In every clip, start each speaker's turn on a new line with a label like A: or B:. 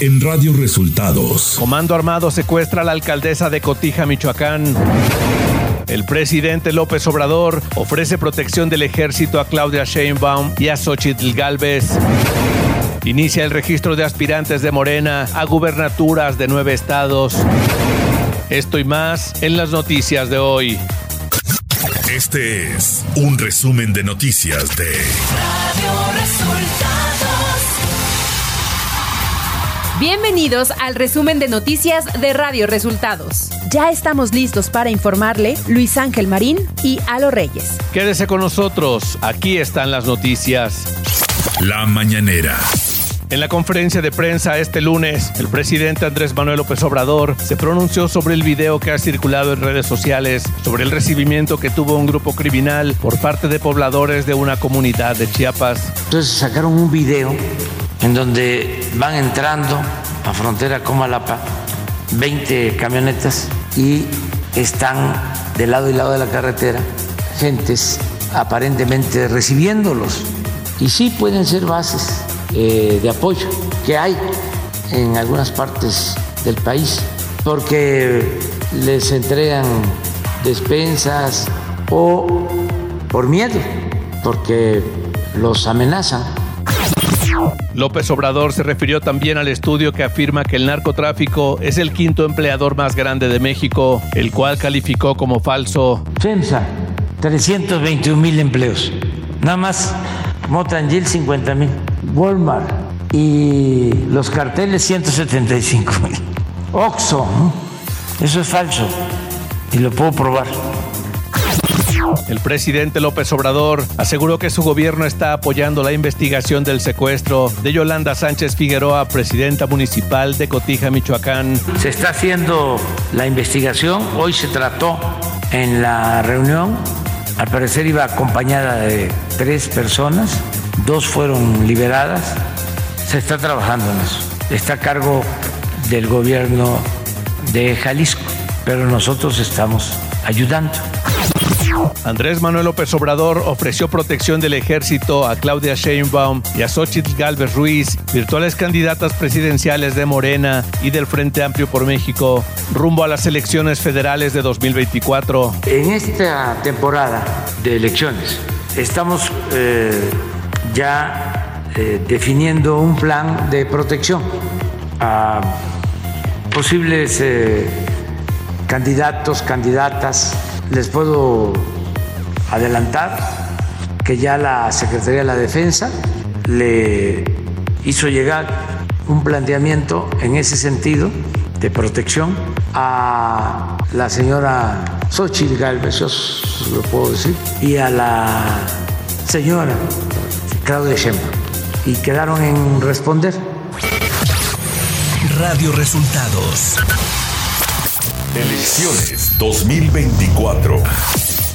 A: en Radio Resultados.
B: Comando Armado secuestra a la alcaldesa de Cotija, Michoacán. El presidente López Obrador ofrece protección del ejército a Claudia Sheinbaum y a Xochitl Galvez. Inicia el registro de aspirantes de Morena a gubernaturas de nueve estados. Esto y más en las noticias de hoy.
A: Este es un resumen de noticias de Radio Resultados.
C: Bienvenidos al resumen de noticias de Radio Resultados. Ya estamos listos para informarle Luis Ángel Marín y Alo Reyes.
B: Quédese con nosotros, aquí están las noticias.
A: La mañanera.
B: En la conferencia de prensa este lunes, el presidente Andrés Manuel López Obrador se pronunció sobre el video que ha circulado en redes sociales sobre el recibimiento que tuvo un grupo criminal por parte de pobladores de una comunidad de Chiapas.
D: Entonces sacaron un video en donde van entrando a frontera con Malapa 20 camionetas y están de lado y lado de la carretera gentes aparentemente recibiéndolos. Y sí pueden ser bases eh, de apoyo que hay en algunas partes del país, porque les entregan despensas o por miedo, porque los amenazan.
B: López Obrador se refirió también al estudio que afirma que el narcotráfico es el quinto empleador más grande de México, el cual calificó como falso.
D: FEMSA, 321 mil empleos. Nada más Motangil, 50 mil. Walmart y los carteles 175 mil. Oxxo, eso es falso y lo puedo probar.
B: El presidente López Obrador aseguró que su gobierno está apoyando la investigación del secuestro de Yolanda Sánchez Figueroa, presidenta municipal de Cotija, Michoacán.
D: Se está haciendo la investigación. Hoy se trató en la reunión. Al parecer iba acompañada de tres personas dos fueron liberadas. Se está trabajando en eso. Está a cargo del gobierno de Jalisco, pero nosotros estamos ayudando.
B: Andrés Manuel López Obrador ofreció protección del ejército a Claudia Sheinbaum y a Xochitl Galvez Ruiz, virtuales candidatas presidenciales de Morena y del Frente Amplio por México, rumbo a las elecciones federales de 2024.
D: En esta temporada de elecciones estamos eh, ya eh, definiendo un plan de protección a posibles eh, candidatos, candidatas. Les puedo adelantar que ya la Secretaría de la Defensa le hizo llegar un planteamiento en ese sentido de protección a la señora Xochitl Galvez, yo lo puedo decir, y a la señora Claudia Sheinbaum y quedaron en responder.
A: Radio Resultados. Elecciones 2024.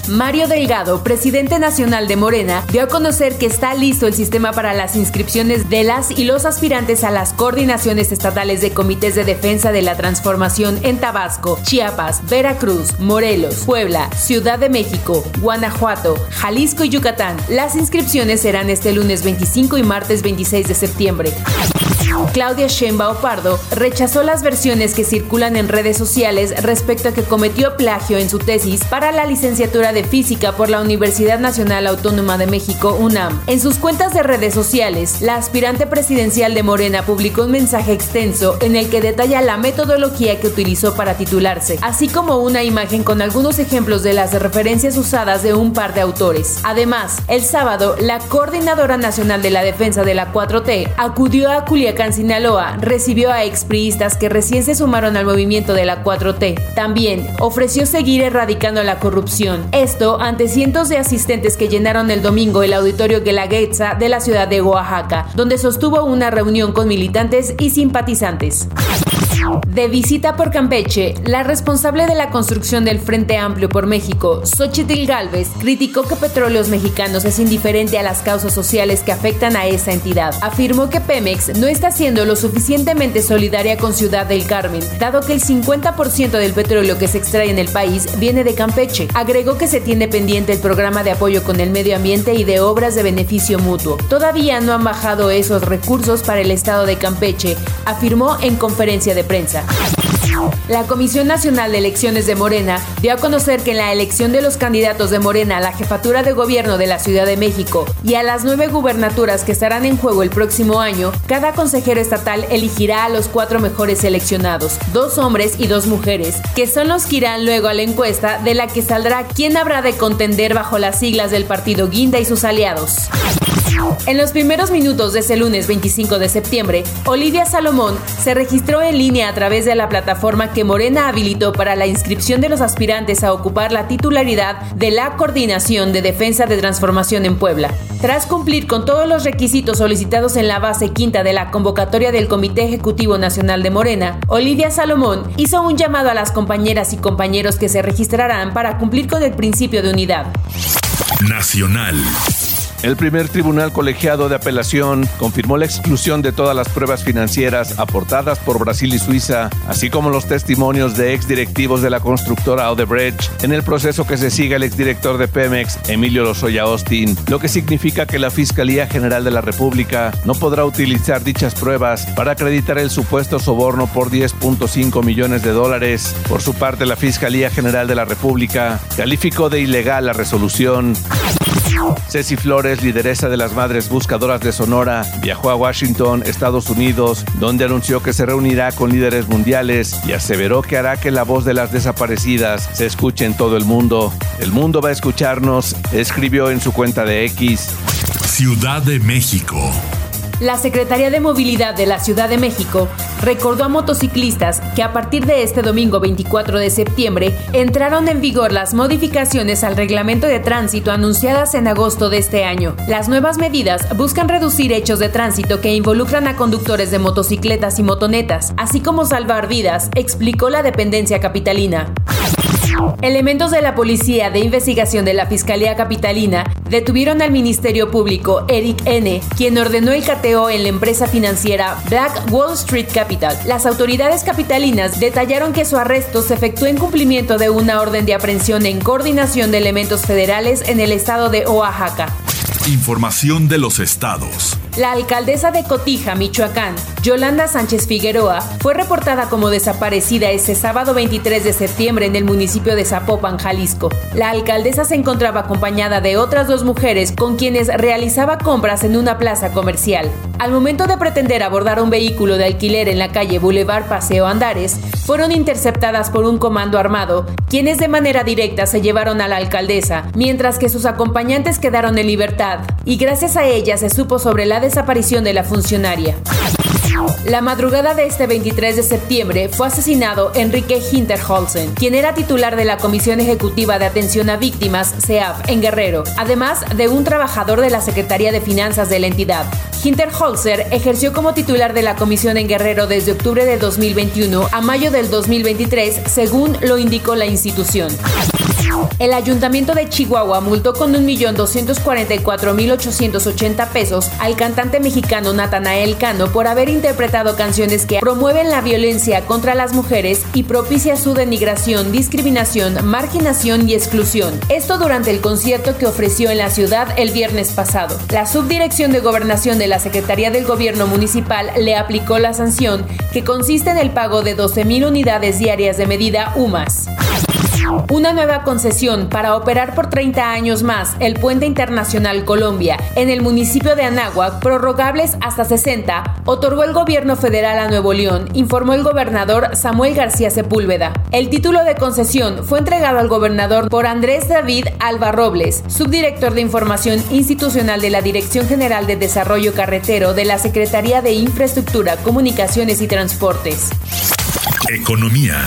C: Mario Delgado, presidente nacional de Morena, dio a conocer que está listo el sistema para las inscripciones de las y los aspirantes a las coordinaciones estatales de comités de defensa de la transformación en Tabasco, Chiapas, Veracruz, Morelos, Puebla, Ciudad de México, Guanajuato, Jalisco y Yucatán. Las inscripciones serán este lunes 25 y martes 26 de septiembre. Claudia Sheinbaum Pardo rechazó las versiones que circulan en redes sociales respecto a que cometió plagio en su tesis para la licenciatura de Física por la Universidad Nacional Autónoma de México, UNAM. En sus cuentas de redes sociales, la aspirante presidencial de Morena publicó un mensaje extenso en el que detalla la metodología que utilizó para titularse, así como una imagen con algunos ejemplos de las referencias usadas de un par de autores. Además, el sábado, la Coordinadora Nacional de la Defensa de la 4T acudió a Culiacán, Sinaloa, recibió a expriistas que recién se sumaron al movimiento de la 4T. También ofreció seguir erradicando la corrupción. Esto ante cientos de asistentes que llenaron el domingo el auditorio Guelaguetza de la ciudad de Oaxaca, donde sostuvo una reunión con militantes y simpatizantes. De visita por Campeche, la responsable de la construcción del Frente Amplio por México, Xochitl Galvez, criticó que Petróleos Mexicanos es indiferente a las causas sociales que afectan a esa entidad. Afirmó que Pemex no está siendo lo suficientemente solidaria con Ciudad del Carmen, dado que el 50% del petróleo que se extrae en el país viene de Campeche. Agregó que se tiene pendiente el programa de apoyo con el medio ambiente y de obras de beneficio mutuo. Todavía no han bajado esos recursos para el estado de Campeche, afirmó en conferencia de prensa. La Comisión Nacional de Elecciones de Morena dio a conocer que en la elección de los candidatos de Morena a la jefatura de gobierno de la Ciudad de México y a las nueve gubernaturas que estarán en juego el próximo año, cada consejero estatal elegirá a los cuatro mejores seleccionados, dos hombres y dos mujeres, que son los que irán luego a la encuesta de la que saldrá quién habrá de contender bajo las siglas del partido Guinda y sus aliados. En los primeros minutos de ese lunes 25 de septiembre, Olivia Salomón se registró en línea a través de la plataforma que Morena habilitó para la inscripción de los aspirantes a ocupar la titularidad de la Coordinación de Defensa de Transformación en Puebla. Tras cumplir con todos los requisitos solicitados en la base quinta de la convocatoria del Comité Ejecutivo Nacional de Morena, Olivia Salomón hizo un llamado a las compañeras y compañeros que se registrarán para cumplir con el principio de unidad.
A: Nacional.
B: El primer tribunal colegiado de apelación confirmó la exclusión de todas las pruebas financieras aportadas por Brasil y Suiza, así como los testimonios de exdirectivos de la constructora Odebrecht en el proceso que se sigue el exdirector de Pemex, Emilio Lozoya Austin, lo que significa que la Fiscalía General de la República no podrá utilizar dichas pruebas para acreditar el supuesto soborno por 10.5 millones de dólares. Por su parte, la Fiscalía General de la República calificó de ilegal la resolución. Ceci Flores, lideresa de las Madres Buscadoras de Sonora, viajó a Washington, Estados Unidos, donde anunció que se reunirá con líderes mundiales y aseveró que hará que la voz de las desaparecidas se escuche en todo el mundo. El mundo va a escucharnos, escribió en su cuenta de X.
A: Ciudad de México.
C: La Secretaría de Movilidad de la Ciudad de México recordó a motociclistas que a partir de este domingo 24 de septiembre entraron en vigor las modificaciones al reglamento de tránsito anunciadas en agosto de este año. Las nuevas medidas buscan reducir hechos de tránsito que involucran a conductores de motocicletas y motonetas, así como salvar vidas, explicó la dependencia capitalina. Elementos de la Policía de Investigación de la Fiscalía Capitalina detuvieron al Ministerio Público Eric N., quien ordenó el cateo en la empresa financiera Black Wall Street Capital. Las autoridades capitalinas detallaron que su arresto se efectuó en cumplimiento de una orden de aprehensión en coordinación de elementos federales en el estado de Oaxaca.
A: Información de los estados.
C: La alcaldesa de Cotija, Michoacán, Yolanda Sánchez Figueroa, fue reportada como desaparecida ese sábado 23 de septiembre en el municipio de Zapopan, Jalisco. La alcaldesa se encontraba acompañada de otras dos mujeres con quienes realizaba compras en una plaza comercial. Al momento de pretender abordar un vehículo de alquiler en la calle Boulevard Paseo Andares, fueron interceptadas por un comando armado, quienes de manera directa se llevaron a la alcaldesa, mientras que sus acompañantes quedaron en libertad, y gracias a ella se supo sobre la desaparición de la funcionaria. La madrugada de este 23 de septiembre fue asesinado Enrique Hinterholzen, quien era titular de la Comisión Ejecutiva de Atención a Víctimas, CEAF, en Guerrero, además de un trabajador de la Secretaría de Finanzas de la entidad. Hinterholzer ejerció como titular de la comisión en Guerrero desde octubre de 2021 a mayo del 2023, según lo indicó la institución. El ayuntamiento de Chihuahua multó con 1.244.880 pesos al cantante mexicano Natanael Cano por haber interpretado canciones que promueven la violencia contra las mujeres y propicia su denigración, discriminación, marginación y exclusión. Esto durante el concierto que ofreció en la ciudad el viernes pasado. La Subdirección de Gobernación de la Secretaría del Gobierno Municipal le aplicó la sanción que consiste en el pago de 12.000 unidades diarias de medida UMAS. Una nueva concesión para operar por 30 años más el Puente Internacional Colombia en el municipio de Anáhuac, prorrogables hasta 60, otorgó el gobierno federal a Nuevo León, informó el gobernador Samuel García Sepúlveda. El título de concesión fue entregado al gobernador por Andrés David Alba Robles, subdirector de Información Institucional de la Dirección General de Desarrollo Carretero de la Secretaría de Infraestructura, Comunicaciones y Transportes.
A: Economía.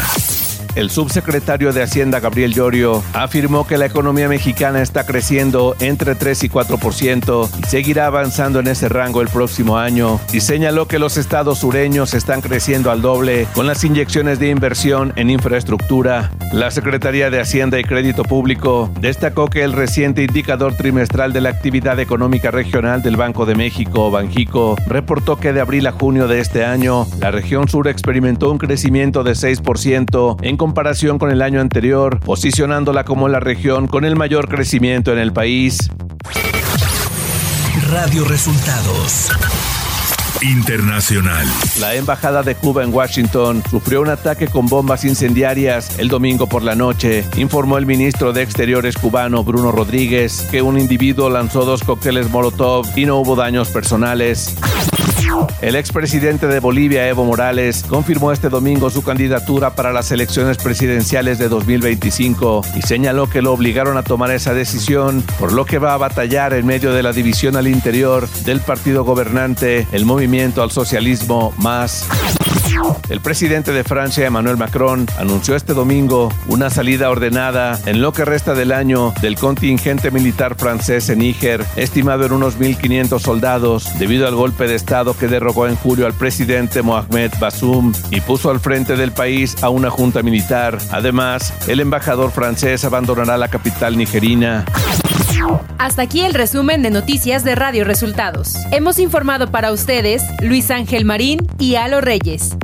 B: El subsecretario de Hacienda Gabriel Llorio afirmó que la economía mexicana está creciendo entre 3 y 4% y seguirá avanzando en ese rango el próximo año y señaló que los estados sureños están creciendo al doble con las inyecciones de inversión en infraestructura. La Secretaría de Hacienda y Crédito Público destacó que el reciente indicador trimestral de la actividad económica regional del Banco de México, Banjico, reportó que de abril a junio de este año, la región sur experimentó un crecimiento de 6% en comparación con el año anterior, posicionándola como la región con el mayor crecimiento en el país.
A: Radio Resultados. Internacional.
B: La embajada de Cuba en Washington sufrió un ataque con bombas incendiarias el domingo por la noche, informó el ministro de Exteriores cubano Bruno Rodríguez, que un individuo lanzó dos cócteles Molotov y no hubo daños personales. El expresidente de Bolivia, Evo Morales, confirmó este domingo su candidatura para las elecciones presidenciales de 2025 y señaló que lo obligaron a tomar esa decisión, por lo que va a batallar en medio de la división al interior del partido gobernante, el movimiento al socialismo más. El presidente de Francia, Emmanuel Macron, anunció este domingo una salida ordenada en lo que resta del año del contingente militar francés en Níger, estimado en unos 1.500 soldados, debido al golpe de Estado que derrocó en julio al presidente Mohamed Bassoum y puso al frente del país a una junta militar. Además, el embajador francés abandonará la capital nigerina.
C: Hasta aquí el resumen de noticias de Radio Resultados. Hemos informado para ustedes Luis Ángel Marín y Alo Reyes.